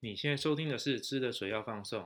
你现在收听的是《吃的水要放送》。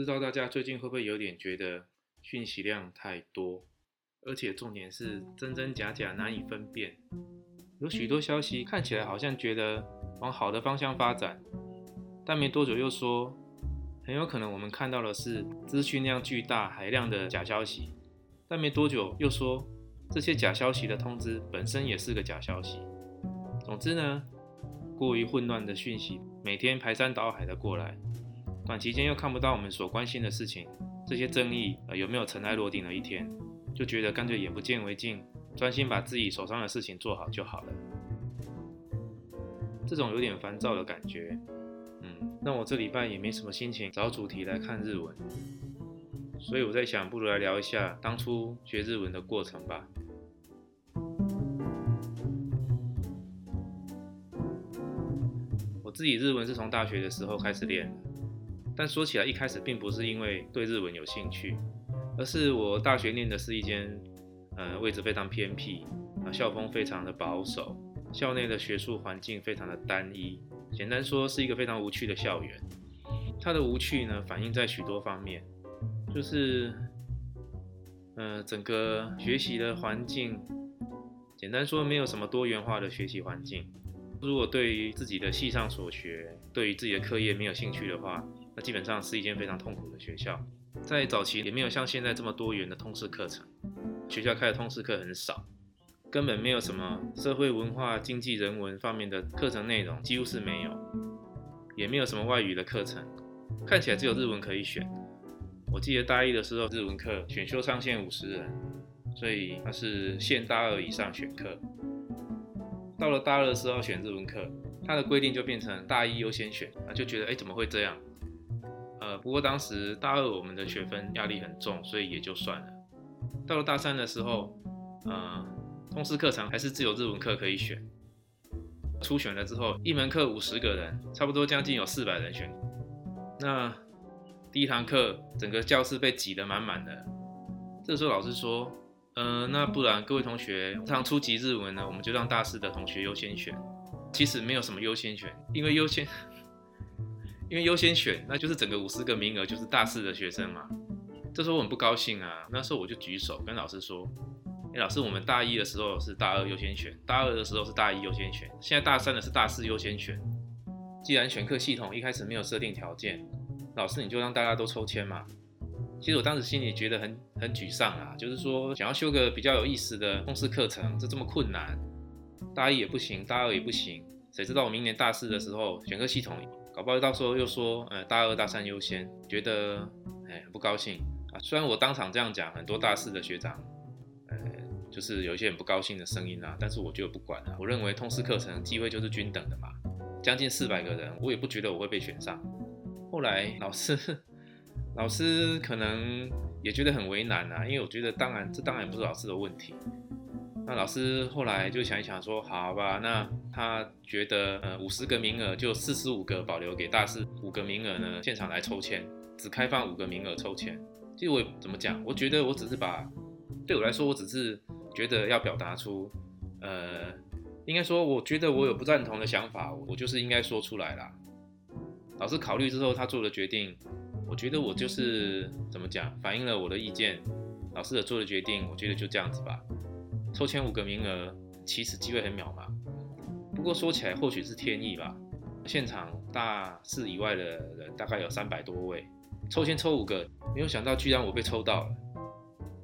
不知道大家最近会不会有点觉得讯息量太多，而且重点是真真假假难以分辨。有许多消息看起来好像觉得往好的方向发展，但没多久又说很有可能我们看到的是资讯量巨大海量的假消息，但没多久又说这些假消息的通知本身也是个假消息。总之呢，过于混乱的讯息每天排山倒海的过来。短期间又看不到我们所关心的事情，这些争议呃有没有尘埃落定的一天，就觉得干脆眼不见为净，专心把自己手上的事情做好就好了。这种有点烦躁的感觉，嗯，那我这礼拜也没什么心情找主题来看日文，所以我在想，不如来聊一下当初学日文的过程吧。我自己日文是从大学的时候开始练。但说起来，一开始并不是因为对日文有兴趣，而是我大学念的是一间，呃，位置非常偏僻，啊，校风非常的保守，校内的学术环境非常的单一，简单说是一个非常无趣的校园。它的无趣呢，反映在许多方面，就是，呃，整个学习的环境，简单说没有什么多元化的学习环境。如果对于自己的系上所学，对于自己的课业没有兴趣的话，那基本上是一间非常痛苦的学校。在早期也没有像现在这么多元的通识课程，学校开的通识课很少，根本没有什么社会文化、经济、人文方面的课程内容，几乎是没有，也没有什么外语的课程，看起来只有日文可以选。我记得大一的时候，日文课选修上限五十人，所以它是限大二以上选课。到了大二的时候选日文课，它的规定就变成大一优先选，啊就觉得哎怎么会这样？不过当时大二我们的学分压力很重，所以也就算了。到了大三的时候，呃通识课程还是自由日文课可以选。初选了之后，一门课五十个人，差不多将近有四百人选。那第一堂课整个教室被挤得满满的，这时候老师说。嗯，那不然各位同学，这堂初级日文呢，我们就让大四的同学优先选。其实没有什么优先选，因为优先，因为优先选，那就是整个五十个名额就是大四的学生嘛。这时候我很不高兴啊，那时候我就举手跟老师说：“哎，老师，我们大一的时候是大二优先选，大二的时候是大一优先选，现在大三的是大四优先选。既然选课系统一开始没有设定条件，老师你就让大家都抽签嘛。”其实我当时心里觉得很很沮丧啊，就是说想要修个比较有意思的通识课程，这这么困难，大一也不行，大二也不行，谁知道我明年大四的时候选课系统，搞不到时候又说，呃，大二大三优先，觉得哎很不高兴啊。虽然我当场这样讲，很多大四的学长，呃，就是有一些很不高兴的声音啊，但是我就不管了，我认为通识课程机会就是均等的嘛，将近四百个人，我也不觉得我会被选上。后来老师。老师可能也觉得很为难啊，因为我觉得当然这当然不是老师的问题。那老师后来就想一想说，好吧，那他觉得呃五十个名额就四十五个保留给大四，五个名额呢现场来抽签，只开放五个名额抽签。其实我怎么讲，我觉得我只是把对我来说，我只是觉得要表达出，呃，应该说我觉得我有不赞同的想法，我就是应该说出来啦。老师考虑之后，他做了决定。我觉得我就是怎么讲，反映了我的意见，老师的做的决定，我觉得就这样子吧。抽签五个名额，其实机会很渺茫。不过说起来，或许是天意吧。现场大四以外的人大概有三百多位，抽签抽五个，没有想到居然我被抽到了。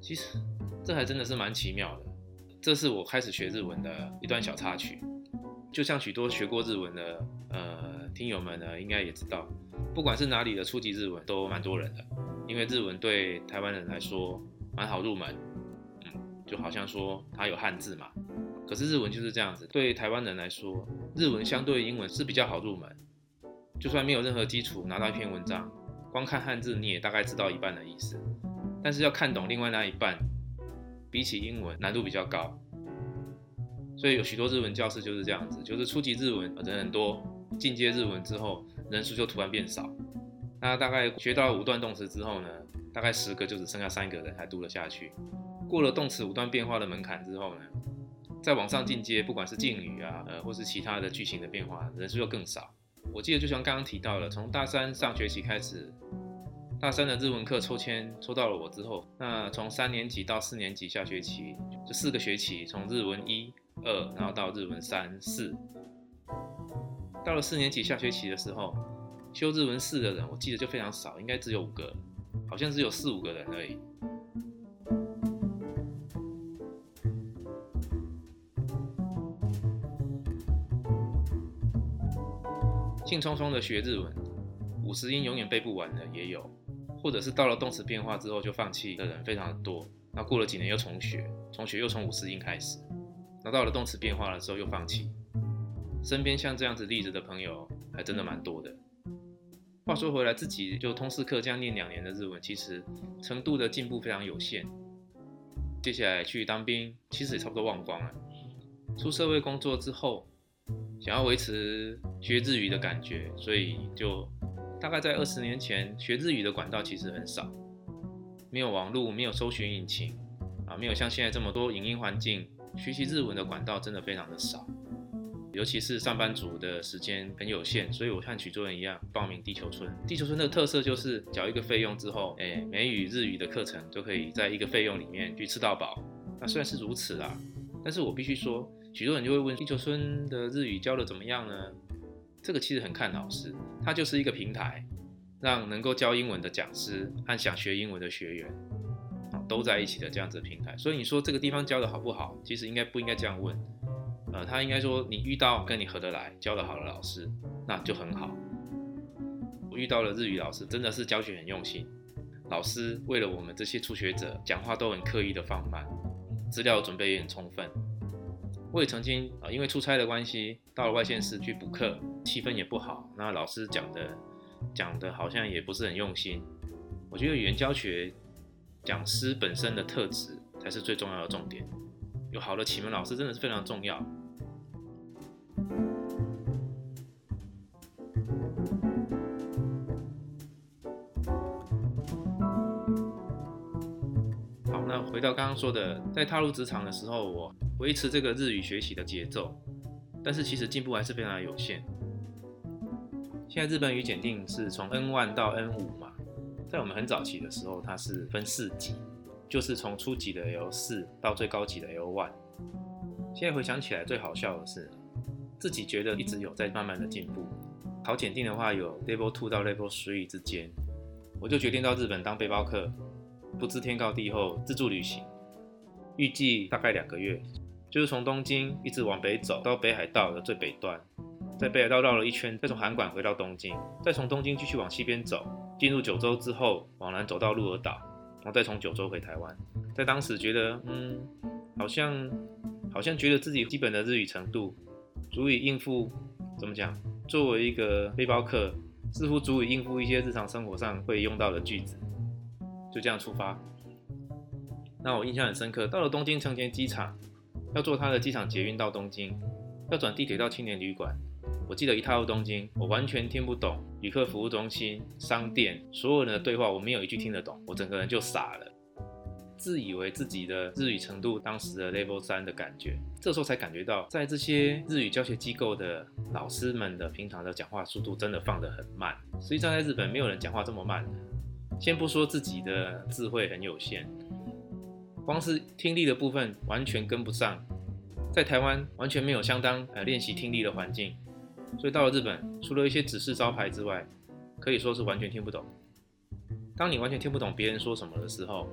其实这还真的是蛮奇妙的。这是我开始学日文的一段小插曲。就像许多学过日文的呃听友们呢，应该也知道。不管是哪里的初级日文都蛮多人的，因为日文对台湾人来说蛮好入门。就好像说它有汉字嘛。可是日文就是这样子，对台湾人来说，日文相对英文是比较好入门。就算没有任何基础，拿到一篇文章，光看汉字你也大概知道一半的意思。但是要看懂另外那一半，比起英文难度比较高。所以有许多日文教室就是这样子，就是初级日文人很多，进阶日文之后人数就突然变少。那大概学到五段动词之后呢，大概十个就只剩下三个人还读得下去。过了动词五段变化的门槛之后呢，再往上进阶，不管是敬语啊，呃，或是其他的句型的变化，人数就更少。我记得就像刚刚提到了，从大三上学期开始，大三的日文课抽签抽到了我之后，那从三年级到四年级下学期这四个学期，从日文一。二，然后到日文三四，到了四年级下学期的时候，修日文四的人，我记得就非常少，应该只有五个，好像只有四五个人而已。兴冲冲的学日文，五十音永远背不完的也有，或者是到了动词变化之后就放弃的人非常的多，那过了几年又重学，重学又从五十音开始。那到了动词变化了之后又放弃，身边像这样子例子的朋友还真的蛮多的。话说回来，自己就通识课这样念两年的日文，其实程度的进步非常有限。接下来去当兵，其实也差不多忘光了。出社会工作之后，想要维持学日语的感觉，所以就大概在二十年前学日语的管道其实很少，没有网络，没有搜寻引擎啊，没有像现在这么多影音环境。学习日文的管道真的非常的少，尤其是上班族的时间很有限，所以我和许多人一样报名地球村。地球村的特色就是缴一个费用之后，诶，美语、日语的课程都可以在一个费用里面去吃到饱。那虽然是如此啦，但是我必须说，许多人就会问地球村的日语教的怎么样呢？这个其实很看老师，它就是一个平台，让能够教英文的讲师和想学英文的学员啊。都在一起的这样子的平台，所以你说这个地方教的好不好？其实应该不应该这样问，呃，他应该说你遇到跟你合得来、教得好的老师，那就很好。我遇到了日语老师，真的是教学很用心，老师为了我们这些初学者，讲话都很刻意的放慢，资料准备也很充分。我也曾经啊，因为出差的关系，到了外县市去补课，气氛也不好，那老师讲的讲的好像也不是很用心。我觉得语言教学。讲师本身的特质才是最重要的重点，有好的启蒙老师真的是非常重要。好，那回到刚刚说的，在踏入职场的时候，我维持这个日语学习的节奏，但是其实进步还是非常有限。现在日本语检定是从 N one 到 N 五嘛？在我们很早期的时候，它是分四级，就是从初级的 L 四到最高级的 L1。现在回想起来，最好笑的是，自己觉得一直有在慢慢的进步。考检定的话，有 Level two 到 Level three 之间，我就决定到日本当背包客，不知天高地厚，自助旅行，预计大概两个月，就是从东京一直往北走到北海道的最北端，在北海道绕了一圈，再从函馆回到东京，再从东京继续往西边走。进入九州之后，往南走到鹿儿岛，然后再从九州回台湾。在当时觉得，嗯，好像好像觉得自己基本的日语程度足以应付，怎么讲？作为一个背包客，似乎足以应付一些日常生活上会用到的句子。就这样出发。那我印象很深刻，到了东京成田机场，要坐他的机场捷运到东京，要转地铁到青年旅馆。我记得一踏入东京，我完全听不懂旅客服务中心、商店所有人的对话，我没有一句听得懂，我整个人就傻了，自以为自己的日语程度当时的 level 三的感觉，这时候才感觉到，在这些日语教学机构的老师们的平常的讲话速度真的放得很慢。实际上在日本没有人讲话这么慢的，先不说自己的智慧很有限，光是听力的部分完全跟不上，在台湾完全没有相当呃练习听力的环境。所以到了日本，除了一些指示招牌之外，可以说是完全听不懂。当你完全听不懂别人说什么的时候，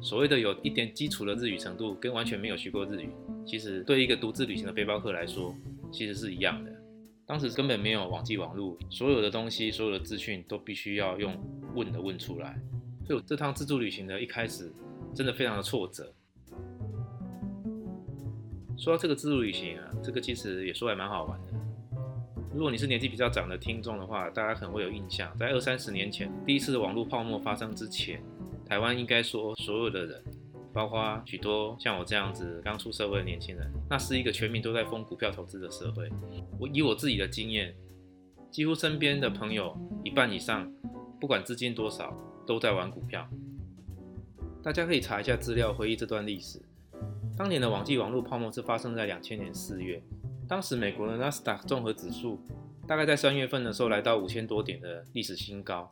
所谓的有一点基础的日语程度，跟完全没有学过日语，其实对一个独自旅行的背包客来说，其实是一样的。当时根本没有网际网络，所有的东西、所有的资讯都必须要用问的问出来。所以这趟自助旅行的一开始，真的非常的挫折。说到这个自助旅行啊，这个其实也说还蛮好玩的。如果你是年纪比较长的听众的话，大家可能会有印象，在二三十年前，第一次的网络泡沫发生之前，台湾应该说所有的人，包括许多像我这样子刚出社会的年轻人，那是一个全民都在疯股票投资的社会。我以我自己的经验，几乎身边的朋友一半以上，不管资金多少，都在玩股票。大家可以查一下资料，回忆这段历史。当年的网际网络泡沫是发生在两千年四月。当时美国的纳斯达克综合指数大概在三月份的时候来到五千多点的历史新高。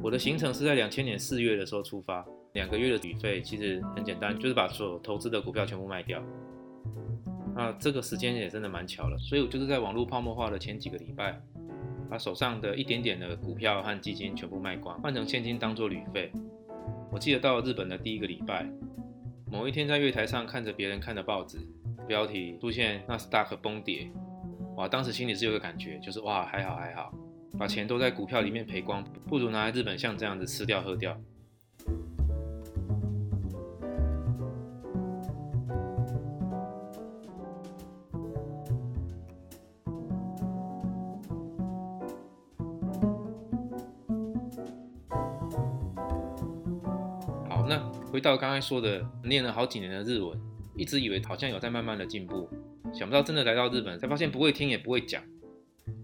我的行程是在两千年四月的时候出发，两个月的旅费其实很简单，就是把所有投资的股票全部卖掉。那这个时间也真的蛮巧了，所以我就是在网络泡沫化的前几个礼拜，把手上的一点点的股票和基金全部卖光，换成现金当做旅费。我记得到日本的第一个礼拜，某一天在月台上看着别人看的报纸。标题出现纳斯达克崩跌，哇！当时心里是有个感觉，就是哇，还好还好，把钱都在股票里面赔光，不如拿来日本像这样子吃掉喝掉。回到刚才说的，念了好几年的日文。一直以为好像有在慢慢的进步，想不到真的来到日本才发现不会听也不会讲，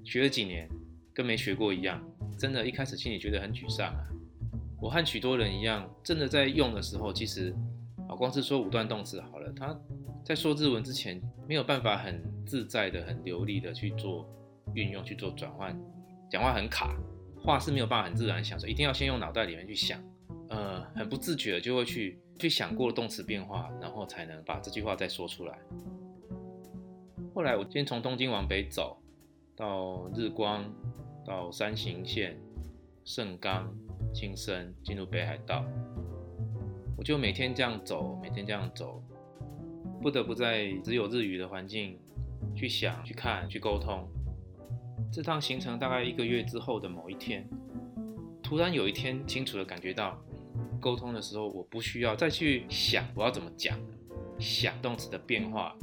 学了几年跟没学过一样，真的，一开始心里觉得很沮丧啊。我和许多人一样，真的在用的时候，其实啊，光是说五段动词好了，他在说日文之前没有办法很自在的、很流利的去做运用、去做转换，讲话很卡，话是没有办法很自然想说，一定要先用脑袋里面去想，呃，很不自觉的就会去。去想过动词变化，然后才能把这句话再说出来。后来我先从东京往北走，到日光，到山形县、盛冈、青森，进入北海道。我就每天这样走，每天这样走，不得不在只有日语的环境去想、去看、去沟通。这趟行程大概一个月之后的某一天，突然有一天清楚的感觉到。沟通的时候，我不需要再去想我要怎么讲，想动词的变化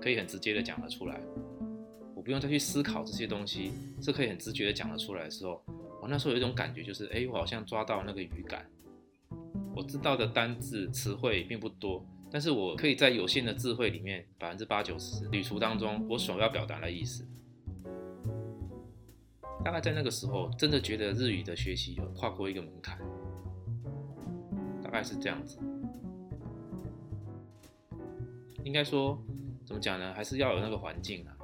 可以很直接的讲得出来，我不用再去思考这些东西，是可以很直觉的讲得出来的时候，我那时候有一种感觉，就是哎，我好像抓到那个语感，我知道的单字词汇并不多，但是我可以在有限的智慧里面，百分之八九十旅途当中，我所要表达的意思，大概在那个时候，真的觉得日语的学习有跨过一个门槛。大概是这样子，应该说怎么讲呢？还是要有那个环境啊。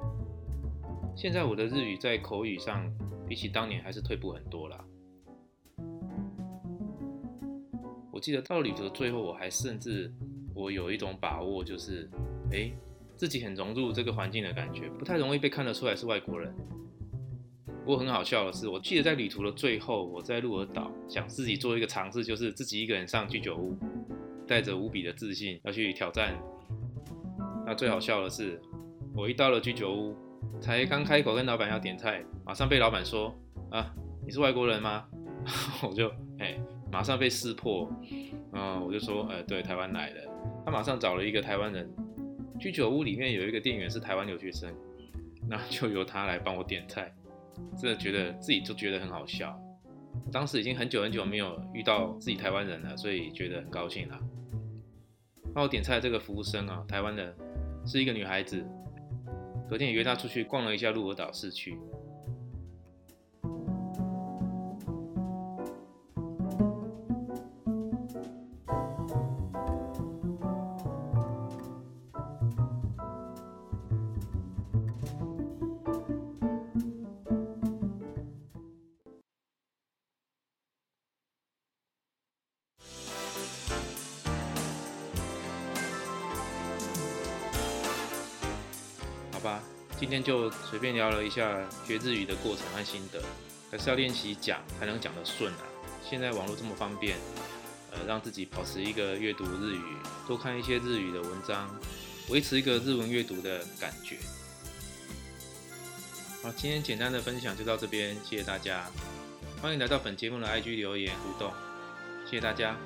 现在我的日语在口语上比起当年还是退步很多了。我记得到旅途的最后，我还甚至我有一种把握，就是哎，自己很融入这个环境的感觉，不太容易被看得出来是外国人。不过很好笑的是，我记得在旅途的最后，我在鹿儿岛想自己做一个尝试，就是自己一个人上居酒屋，带着无比的自信要去挑战。那最好笑的是，我一到了居酒屋，才刚开口跟老板要点菜，马上被老板说：“啊，你是外国人吗？” 我就哎，马上被识破。嗯，我就说：“呃，对，台湾来的。”他马上找了一个台湾人。居酒屋里面有一个店员是台湾留学生，那就由他来帮我点菜。真的觉得自己就觉得很好笑，当时已经很久很久没有遇到自己台湾人了，所以觉得很高兴啦。帮我点菜的这个服务生啊，台湾人，是一个女孩子。昨天也约她出去逛了一下鹿儿岛市区。今天就随便聊了一下学日语的过程和心得，还是要练习讲才能讲得顺啊。现在网络这么方便，呃，让自己保持一个阅读日语，多看一些日语的文章，维持一个日文阅读的感觉。好，今天简单的分享就到这边，谢谢大家，欢迎来到本节目的 IG 留言互动，谢谢大家。